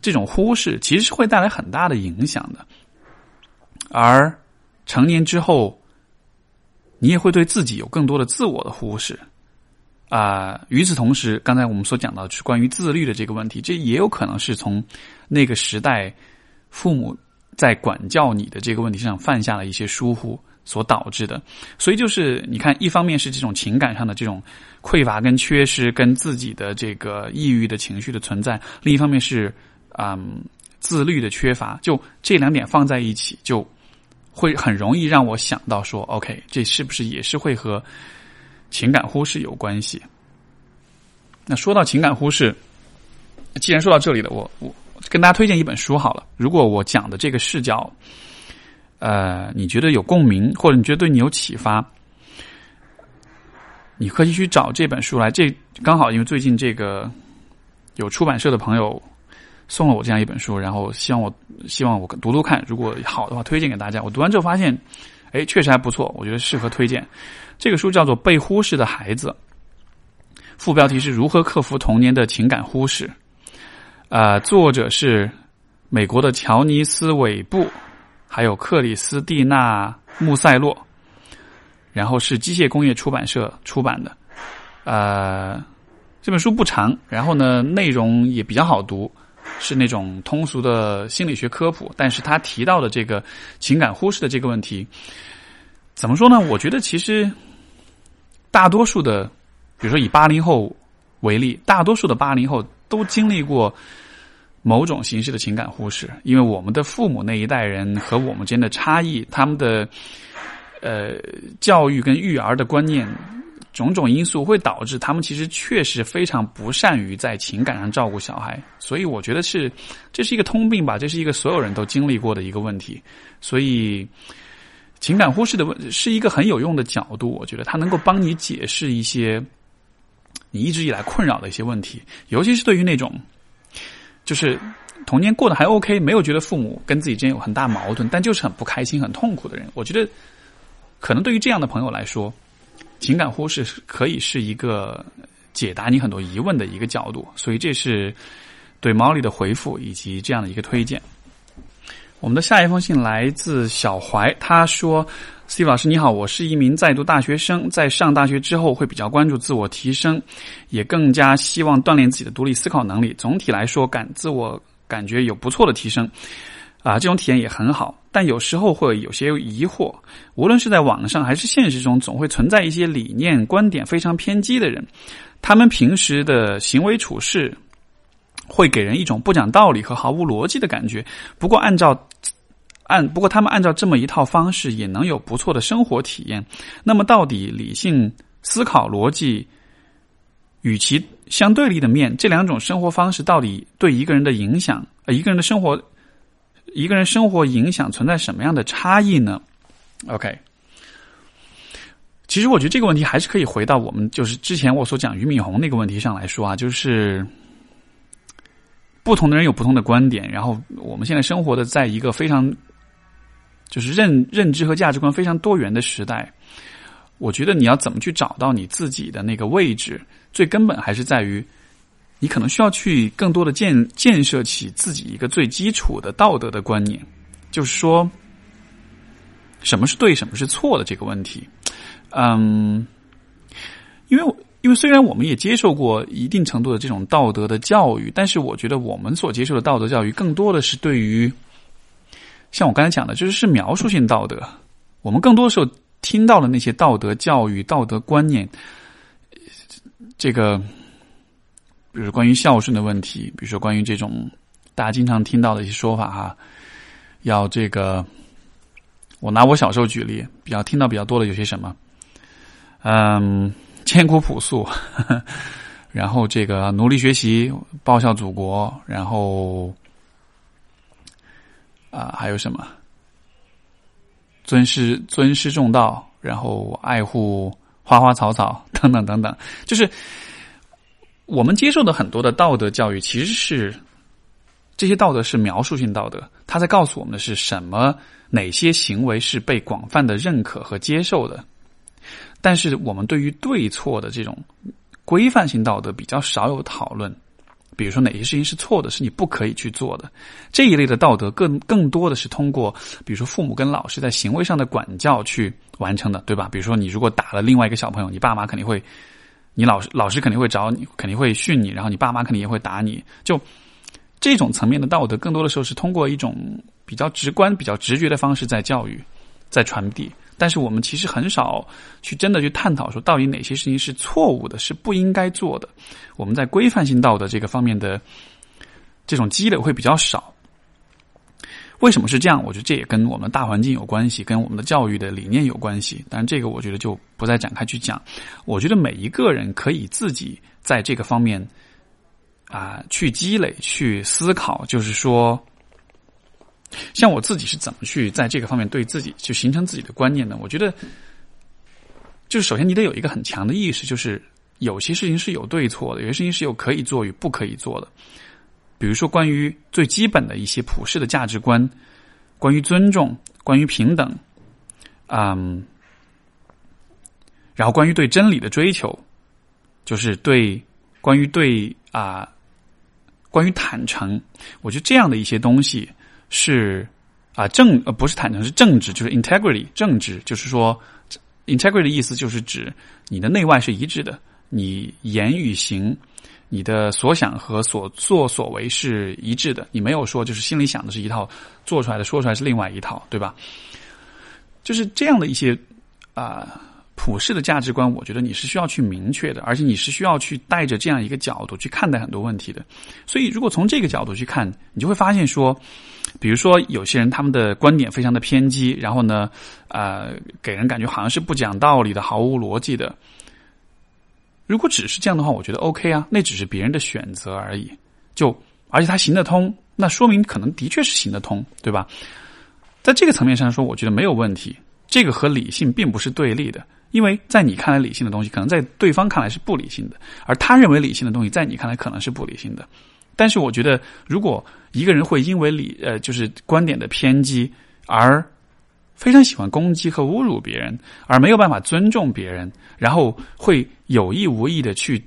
这种忽视，其实是会带来很大的影响的。而成年之后，你也会对自己有更多的自我的忽视啊。与此同时，刚才我们所讲到是关于自律的这个问题，这也有可能是从那个时代父母在管教你的这个问题上犯下了一些疏忽。所导致的，所以就是你看，一方面是这种情感上的这种匮乏跟缺失，跟自己的这个抑郁的情绪的存在；另一方面是嗯自律的缺乏，就这两点放在一起，就会很容易让我想到说，OK，这是不是也是会和情感忽视有关系？那说到情感忽视，既然说到这里了，我我跟大家推荐一本书好了。如果我讲的这个视角。呃，你觉得有共鸣，或者你觉得对你有启发，你可以去找这本书来。这刚好因为最近这个有出版社的朋友送了我这样一本书，然后希望我希望我读读看，如果好的话推荐给大家。我读完之后发现，哎，确实还不错，我觉得适合推荐。这个书叫做《被忽视的孩子》，副标题是如何克服童年的情感忽视。啊，作者是美国的乔尼斯·韦布。还有克里斯蒂娜·穆塞洛，然后是机械工业出版社出版的。呃，这本书不长，然后呢，内容也比较好读，是那种通俗的心理学科普。但是他提到的这个情感忽视的这个问题，怎么说呢？我觉得其实大多数的，比如说以八零后为例，大多数的八零后都经历过。某种形式的情感忽视，因为我们的父母那一代人和我们之间的差异，他们的呃教育跟育儿的观念，种种因素会导致他们其实确实非常不善于在情感上照顾小孩，所以我觉得是这是一个通病吧，这是一个所有人都经历过的一个问题，所以情感忽视的问是一个很有用的角度，我觉得它能够帮你解释一些你一直以来困扰的一些问题，尤其是对于那种。就是童年过得还 OK，没有觉得父母跟自己之间有很大矛盾，但就是很不开心、很痛苦的人。我觉得，可能对于这样的朋友来说，情感忽视可以是一个解答你很多疑问的一个角度。所以这是对毛利的回复以及这样的一个推荐。我们的下一封信来自小怀，他说。Steve 老师你好，我是一名在读大学生，在上大学之后会比较关注自我提升，也更加希望锻炼自己的独立思考能力。总体来说，感自我感觉有不错的提升。啊，这种体验也很好。但有时候会有些疑惑，无论是在网上还是现实中，总会存在一些理念、观点非常偏激的人，他们平时的行为处事会给人一种不讲道理和毫无逻辑的感觉。不过，按照按不过他们按照这么一套方式，也能有不错的生活体验。那么，到底理性思考、逻辑与其相对立的面，这两种生活方式到底对一个人的影响，呃，一个人的生活？一个人生活影响存在什么样的差异呢？OK，其实我觉得这个问题还是可以回到我们就是之前我所讲俞敏洪那个问题上来说啊，就是不同的人有不同的观点，然后我们现在生活的在一个非常就是认认知和价值观非常多元的时代，我觉得你要怎么去找到你自己的那个位置，最根本还是在于。你可能需要去更多的建建设起自己一个最基础的道德的观念，就是说，什么是对，什么是错的这个问题。嗯，因为因为虽然我们也接受过一定程度的这种道德的教育，但是我觉得我们所接受的道德教育更多的是对于，像我刚才讲的，就是是描述性道德。我们更多的时候听到的那些道德教育、道德观念，这个。比如关于孝顺的问题，比如说关于这种大家经常听到的一些说法哈，要这个，我拿我小时候举例，比较听到比较多的有些什么，嗯，艰苦朴素，然后这个努力学习，报效祖国，然后啊还有什么，尊师尊师重道，然后爱护花花草草等等等等，就是。我们接受的很多的道德教育，其实是这些道德是描述性道德，他在告诉我们的是什么？哪些行为是被广泛的认可和接受的？但是我们对于对错的这种规范性道德比较少有讨论。比如说哪些事情是错的，是你不可以去做的这一类的道德，更更多的是通过比如说父母跟老师在行为上的管教去完成的，对吧？比如说你如果打了另外一个小朋友，你爸妈肯定会。你老师老师肯定会找你，肯定会训你，然后你爸妈肯定也会打你。就这种层面的道德，更多的时候是通过一种比较直观、比较直觉的方式在教育、在传递。但是我们其实很少去真的去探讨说，到底哪些事情是错误的，是不应该做的。我们在规范性道德这个方面的这种积累会比较少。为什么是这样？我觉得这也跟我们大环境有关系，跟我们的教育的理念有关系。但，这个我觉得就不再展开去讲。我觉得每一个人可以自己在这个方面啊去积累、去思考。就是说，像我自己是怎么去在这个方面对自己去形成自己的观念呢？我觉得，就是首先你得有一个很强的意识，就是有些事情是有对错的，有些事情是有可以做与不可以做的。比如说，关于最基本的一些普世的价值观，关于尊重，关于平等，嗯，然后关于对真理的追求，就是对关于对啊，关于坦诚，我觉得这样的一些东西是啊正呃不是坦诚是正直，就是 integrity 正直，就是说 integrity 的意思就是指你的内外是一致的，你言语行。你的所想和所作所为是一致的，你没有说就是心里想的是一套，做出来的说出来是另外一套，对吧？就是这样的一些啊普世的价值观，我觉得你是需要去明确的，而且你是需要去带着这样一个角度去看待很多问题的。所以，如果从这个角度去看，你就会发现说，比如说有些人他们的观点非常的偏激，然后呢，呃，给人感觉好像是不讲道理的、毫无逻辑的。如果只是这样的话，我觉得 OK 啊，那只是别人的选择而已。就而且他行得通，那说明可能的确是行得通，对吧？在这个层面上说，我觉得没有问题。这个和理性并不是对立的，因为在你看来理性的东西，可能在对方看来是不理性的，而他认为理性的东西，在你看来可能是不理性的。但是我觉得，如果一个人会因为理呃就是观点的偏激而非常喜欢攻击和侮辱别人，而没有办法尊重别人，然后会有意无意的去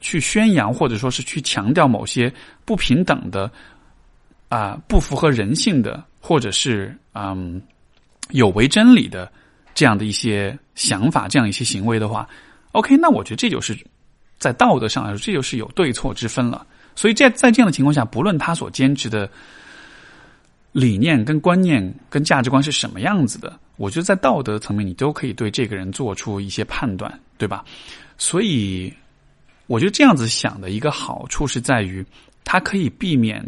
去宣扬或者说是去强调某些不平等的啊不符合人性的，或者是嗯有违真理的这样的一些想法，这样一些行为的话，OK，那我觉得这就是在道德上来说，这就是有对错之分了。所以在在这样的情况下，不论他所坚持的。理念、跟观念、跟价值观是什么样子的，我觉得在道德层面，你都可以对这个人做出一些判断，对吧？所以，我觉得这样子想的一个好处是在于，它可以避免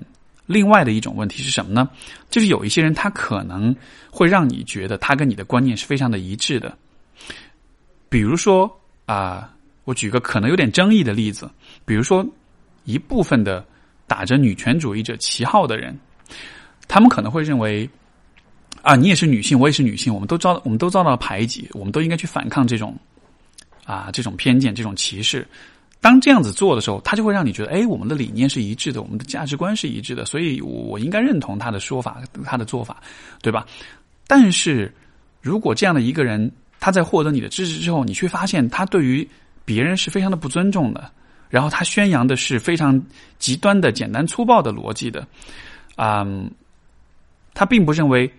另外的一种问题是什么呢？就是有一些人，他可能会让你觉得他跟你的观念是非常的一致的。比如说啊，我举个可能有点争议的例子，比如说一部分的打着女权主义者旗号的人。他们可能会认为，啊，你也是女性，我也是女性，我们都遭我们都遭到了排挤，我们都应该去反抗这种，啊，这种偏见、这种歧视。当这样子做的时候，他就会让你觉得，哎，我们的理念是一致的，我们的价值观是一致的，所以我应该认同他的说法、他的做法，对吧？但是，如果这样的一个人他在获得你的支持之后，你却发现他对于别人是非常的不尊重的，然后他宣扬的是非常极端的、简单粗暴的逻辑的，嗯。他并不认为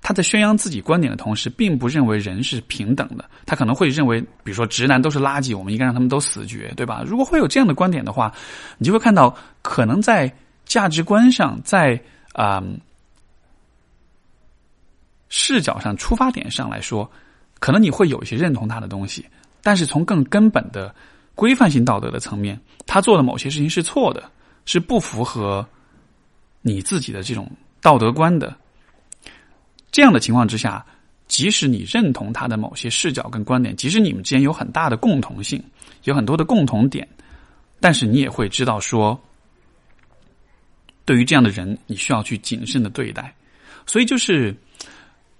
他在宣扬自己观点的同时，并不认为人是平等的。他可能会认为，比如说直男都是垃圾，我们应该让他们都死绝，对吧？如果会有这样的观点的话，你就会看到，可能在价值观上，在啊视角上、出发点上来说，可能你会有一些认同他的东西，但是从更根本的规范性道德的层面，他做的某些事情是错的，是不符合你自己的这种。道德观的这样的情况之下，即使你认同他的某些视角跟观点，即使你们之间有很大的共同性，有很多的共同点，但是你也会知道说，对于这样的人，你需要去谨慎的对待。所以，就是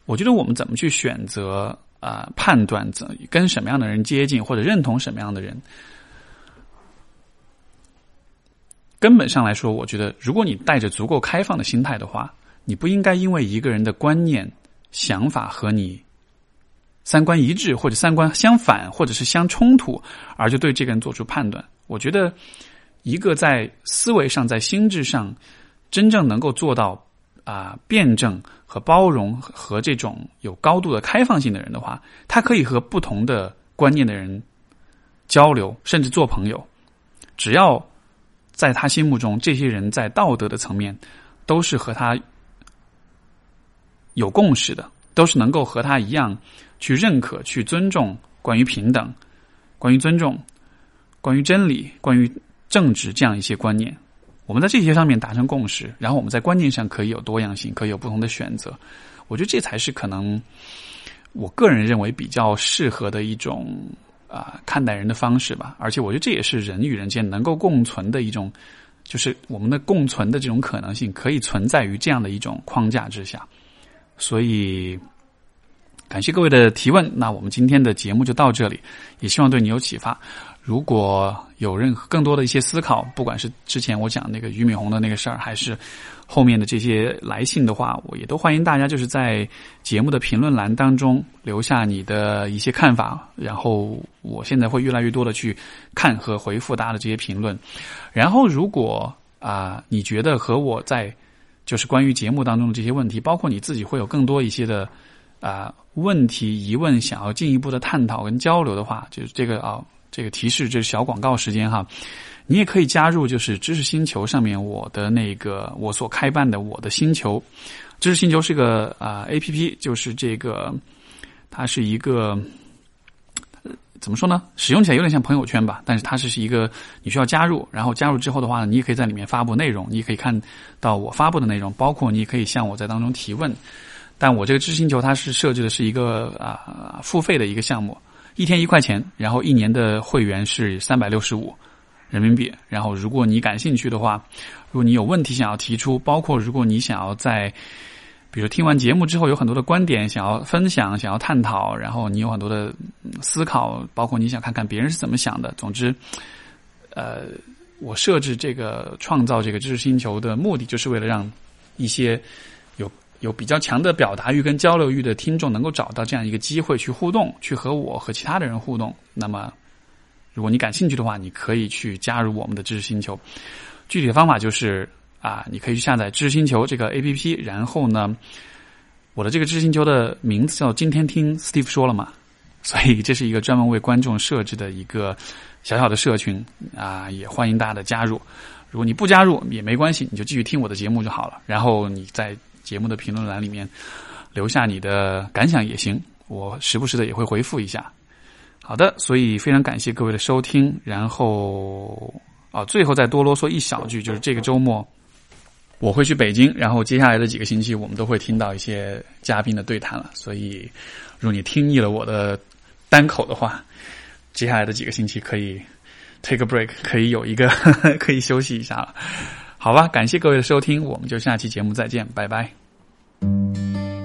我觉得我们怎么去选择啊，判断怎跟什么样的人接近，或者认同什么样的人。根本上来说，我觉得，如果你带着足够开放的心态的话，你不应该因为一个人的观念、想法和你三观一致，或者三观相反，或者是相冲突，而就对这个人做出判断。我觉得，一个在思维上、在心智上真正能够做到啊辩证和包容和这种有高度的开放性的人的话，他可以和不同的观念的人交流，甚至做朋友，只要。在他心目中，这些人在道德的层面都是和他有共识的，都是能够和他一样去认可、去尊重关于平等、关于尊重、关于真理、关于正直这样一些观念。我们在这些上面达成共识，然后我们在观念上可以有多样性，可以有不同的选择。我觉得这才是可能我个人认为比较适合的一种。啊，看待人的方式吧，而且我觉得这也是人与人间能够共存的一种，就是我们的共存的这种可能性，可以存在于这样的一种框架之下。所以，感谢各位的提问，那我们今天的节目就到这里，也希望对你有启发。如果有任何更多的一些思考，不管是之前我讲那个俞敏洪的那个事儿，还是后面的这些来信的话，我也都欢迎大家就是在节目的评论栏当中留下你的一些看法。然后我现在会越来越多的去看和回复大家的这些评论。然后如果啊，你觉得和我在就是关于节目当中的这些问题，包括你自己会有更多一些的啊问题疑问，想要进一步的探讨跟交流的话，就是这个啊。这个提示，这是小广告时间哈，你也可以加入，就是知识星球上面我的那个我所开办的我的星球，知识星球是个啊 A P P，就是这个它是一个怎么说呢？使用起来有点像朋友圈吧，但是它是是一个你需要加入，然后加入之后的话，你也可以在里面发布内容，你也可以看到我发布的内容，包括你也可以向我在当中提问。但我这个知识星球它是设置的是一个啊付费的一个项目。一天一块钱，然后一年的会员是三百六十五人民币。然后，如果你感兴趣的话，如果你有问题想要提出，包括如果你想要在，比如听完节目之后有很多的观点想要分享、想要探讨，然后你有很多的思考，包括你想看看别人是怎么想的。总之，呃，我设置这个创造这个知识星球的目的，就是为了让一些。有比较强的表达欲跟交流欲的听众，能够找到这样一个机会去互动，去和我和其他的人互动。那么，如果你感兴趣的话，你可以去加入我们的知识星球。具体的方法就是啊，你可以去下载知识星球这个 A P P，然后呢，我的这个知识星球的名字叫“今天听 Steve 说了嘛”，所以这是一个专门为观众设置的一个小小的社群啊，也欢迎大家的加入。如果你不加入也没关系，你就继续听我的节目就好了。然后你在。节目的评论栏里面留下你的感想也行，我时不时的也会回复一下。好的，所以非常感谢各位的收听。然后啊，最后再多啰嗦一小句，就是这个周末我会去北京，然后接下来的几个星期我们都会听到一些嘉宾的对谈了。所以，如果你听腻了我的单口的话，接下来的几个星期可以 take a break，可以有一个 可以休息一下了。好吧，感谢各位的收听，我们就下期节目再见，拜拜。thank you